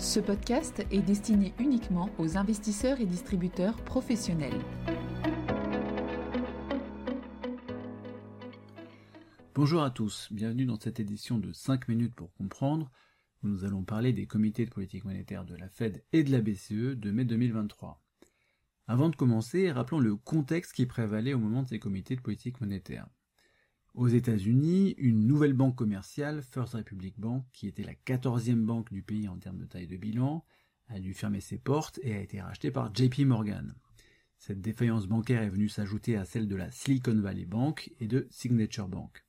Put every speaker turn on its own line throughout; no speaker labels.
Ce podcast est destiné uniquement aux investisseurs et distributeurs professionnels.
Bonjour à tous, bienvenue dans cette édition de 5 minutes pour comprendre, où nous allons parler des comités de politique monétaire de la Fed et de la BCE de mai 2023. Avant de commencer, rappelons le contexte qui prévalait au moment de ces comités de politique monétaire. Aux États-Unis, une nouvelle banque commerciale, First Republic Bank, qui était la quatorzième banque du pays en termes de taille de bilan, a dû fermer ses portes et a été rachetée par JP Morgan. Cette défaillance bancaire est venue s'ajouter à celle de la Silicon Valley Bank et de Signature Bank.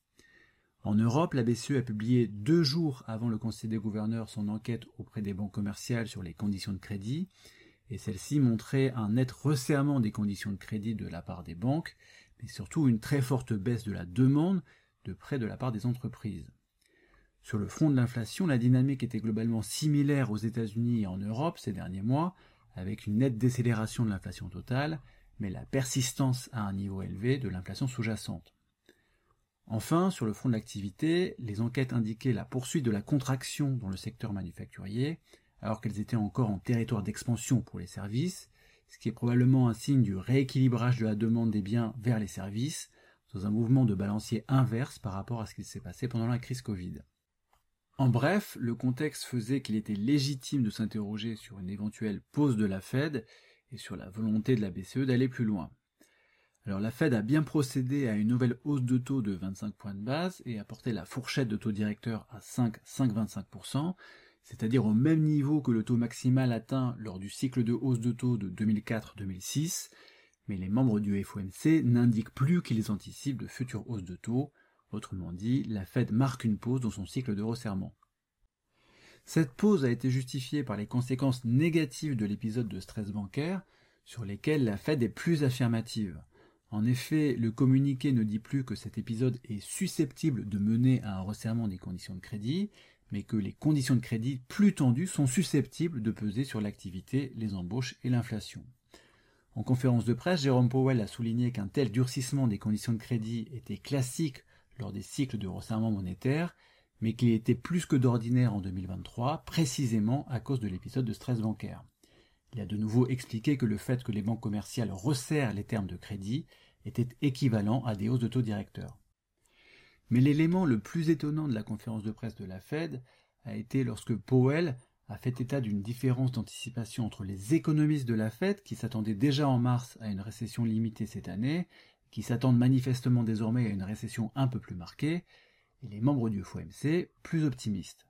En Europe, la BCE a publié deux jours avant le Conseil des gouverneurs son enquête auprès des banques commerciales sur les conditions de crédit, et celle-ci montrait un net resserrement des conditions de crédit de la part des banques, mais surtout une très forte baisse de la demande de prêt de la part des entreprises. Sur le front de l'inflation, la dynamique était globalement similaire aux États-Unis et en Europe ces derniers mois, avec une nette décélération de l'inflation totale, mais la persistance à un niveau élevé de l'inflation sous-jacente. Enfin, sur le front de l'activité, les enquêtes indiquaient la poursuite de la contraction dans le secteur manufacturier, alors qu'elles étaient encore en territoire d'expansion pour les services, ce qui est probablement un signe du rééquilibrage de la demande des biens vers les services, dans un mouvement de balancier inverse par rapport à ce qui s'est passé pendant la crise Covid. En bref, le contexte faisait qu'il était légitime de s'interroger sur une éventuelle pause de la Fed et sur la volonté de la BCE d'aller plus loin. Alors la Fed a bien procédé à une nouvelle hausse de taux de 25 points de base et a porté la fourchette de taux directeur à 5-5,25%, c'est-à-dire au même niveau que le taux maximal atteint lors du cycle de hausse de taux de 2004-2006, mais les membres du FOMC n'indiquent plus qu'ils anticipent de futures hausses de taux, autrement dit, la Fed marque une pause dans son cycle de resserrement. Cette pause a été justifiée par les conséquences négatives de l'épisode de stress bancaire, sur lesquelles la Fed est plus affirmative. En effet, le communiqué ne dit plus que cet épisode est susceptible de mener à un resserrement des conditions de crédit, mais que les conditions de crédit plus tendues sont susceptibles de peser sur l'activité, les embauches et l'inflation. En conférence de presse, Jérôme Powell a souligné qu'un tel durcissement des conditions de crédit était classique lors des cycles de resserrement monétaire, mais qu'il était plus que d'ordinaire en 2023, précisément à cause de l'épisode de stress bancaire. Il a de nouveau expliqué que le fait que les banques commerciales resserrent les termes de crédit était équivalent à des hausses de taux directeurs. Mais l'élément le plus étonnant de la conférence de presse de la Fed a été lorsque Powell a fait état d'une différence d'anticipation entre les économistes de la Fed, qui s'attendaient déjà en mars à une récession limitée cette année, qui s'attendent manifestement désormais à une récession un peu plus marquée, et les membres du FOMC plus optimistes.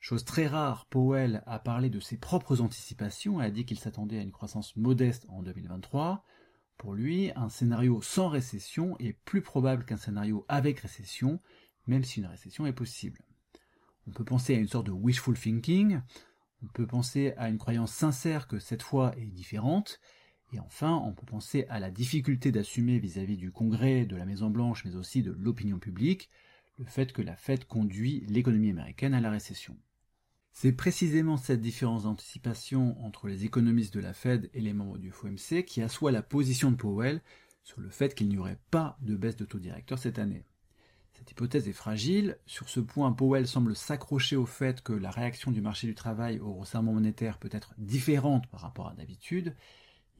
Chose très rare, Powell a parlé de ses propres anticipations et a dit qu'il s'attendait à une croissance modeste en 2023, pour lui, un scénario sans récession est plus probable qu'un scénario avec récession, même si une récession est possible. On peut penser à une sorte de wishful thinking, on peut penser à une croyance sincère que cette fois est différente, et enfin, on peut penser à la difficulté d'assumer vis-à-vis du Congrès, de la Maison Blanche, mais aussi de l'opinion publique, le fait que la Fed conduit l'économie américaine à la récession. C'est précisément cette différence d'anticipation entre les économistes de la Fed et les membres du FOMC qui assoit la position de Powell sur le fait qu'il n'y aurait pas de baisse de taux directeur cette année. Cette hypothèse est fragile. Sur ce point, Powell semble s'accrocher au fait que la réaction du marché du travail au resserrement monétaire peut être différente par rapport à d'habitude.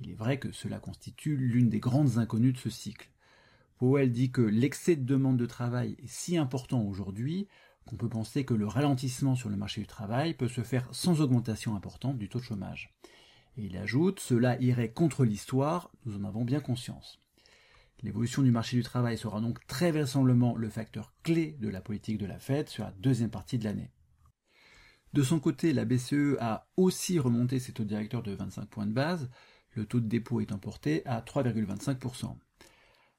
Il est vrai que cela constitue l'une des grandes inconnues de ce cycle. Powell dit que l'excès de demande de travail est si important aujourd'hui qu'on peut penser que le ralentissement sur le marché du travail peut se faire sans augmentation importante du taux de chômage. Et il ajoute, cela irait contre l'histoire, nous en avons bien conscience. L'évolution du marché du travail sera donc très vraisemblablement le facteur clé de la politique de la Fed sur la deuxième partie de l'année. De son côté, la BCE a aussi remonté ses taux directeurs de 25 points de base, le taux de dépôt étant porté à 3,25%.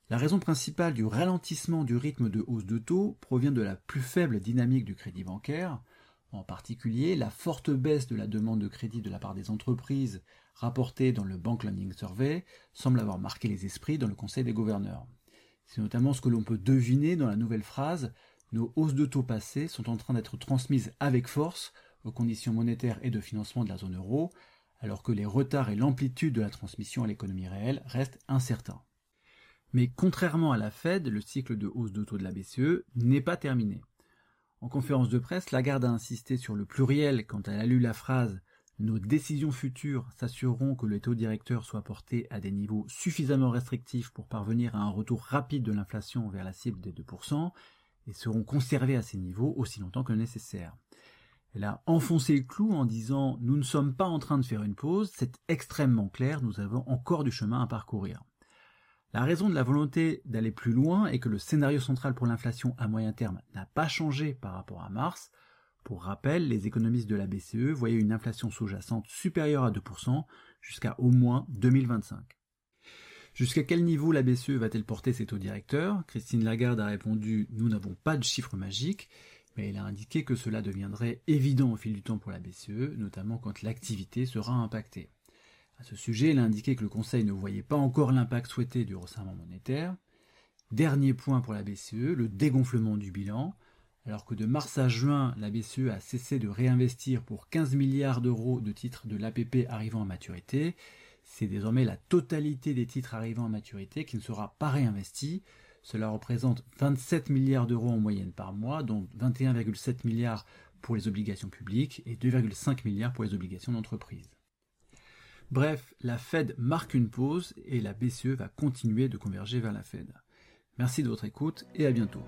La raison principale du ralentissement du rythme de hausse de taux provient de la plus faible dynamique du crédit bancaire, en particulier la forte baisse de la demande de crédit de la part des entreprises rapportée dans le Bank Lending Survey semble avoir marqué les esprits dans le Conseil des gouverneurs. C'est notamment ce que l'on peut deviner dans la nouvelle phrase Nos hausses de taux passées sont en train d'être transmises avec force aux conditions monétaires et de financement de la zone euro, alors que les retards et l'amplitude de la transmission à l'économie réelle restent incertains. Mais contrairement à la Fed, le cycle de hausse de taux de la BCE n'est pas terminé. En conférence de presse, Lagarde a insisté sur le pluriel quand elle a lu la phrase Nos décisions futures s'assureront que le taux directeur soit porté à des niveaux suffisamment restrictifs pour parvenir à un retour rapide de l'inflation vers la cible des 2% et seront conservés à ces niveaux aussi longtemps que nécessaire. Elle a enfoncé le clou en disant nous ne sommes pas en train de faire une pause, c'est extrêmement clair, nous avons encore du chemin à parcourir. La raison de la volonté d'aller plus loin est que le scénario central pour l'inflation à moyen terme n'a pas changé par rapport à mars. Pour rappel, les économistes de la BCE voyaient une inflation sous-jacente supérieure à 2% jusqu'à au moins 2025. Jusqu'à quel niveau la BCE va-t-elle porter ses taux directeurs Christine Lagarde a répondu Nous n'avons pas de chiffre magique, mais elle a indiqué que cela deviendrait évident au fil du temps pour la BCE, notamment quand l'activité sera impactée. À ce sujet, elle a indiqué que le Conseil ne voyait pas encore l'impact souhaité du resserrement monétaire. Dernier point pour la BCE, le dégonflement du bilan. Alors que de mars à juin, la BCE a cessé de réinvestir pour 15 milliards d'euros de titres de l'APP arrivant à maturité, c'est désormais la totalité des titres arrivant à maturité qui ne sera pas réinvestie. Cela représente 27 milliards d'euros en moyenne par mois, dont 21,7 milliards pour les obligations publiques et 2,5 milliards pour les obligations d'entreprise. Bref, la Fed marque une pause et la BCE va continuer de converger vers la Fed. Merci de votre écoute et à bientôt.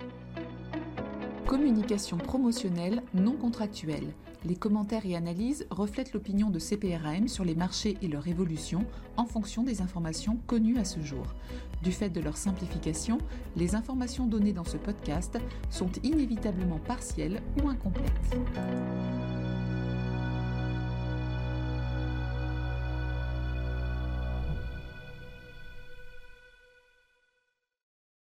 Communication promotionnelle non contractuelle. Les commentaires et analyses reflètent l'opinion de CPRAM sur les marchés et leur évolution en fonction des informations connues à ce jour. Du fait de leur simplification, les informations données dans ce podcast sont inévitablement partielles ou incomplètes.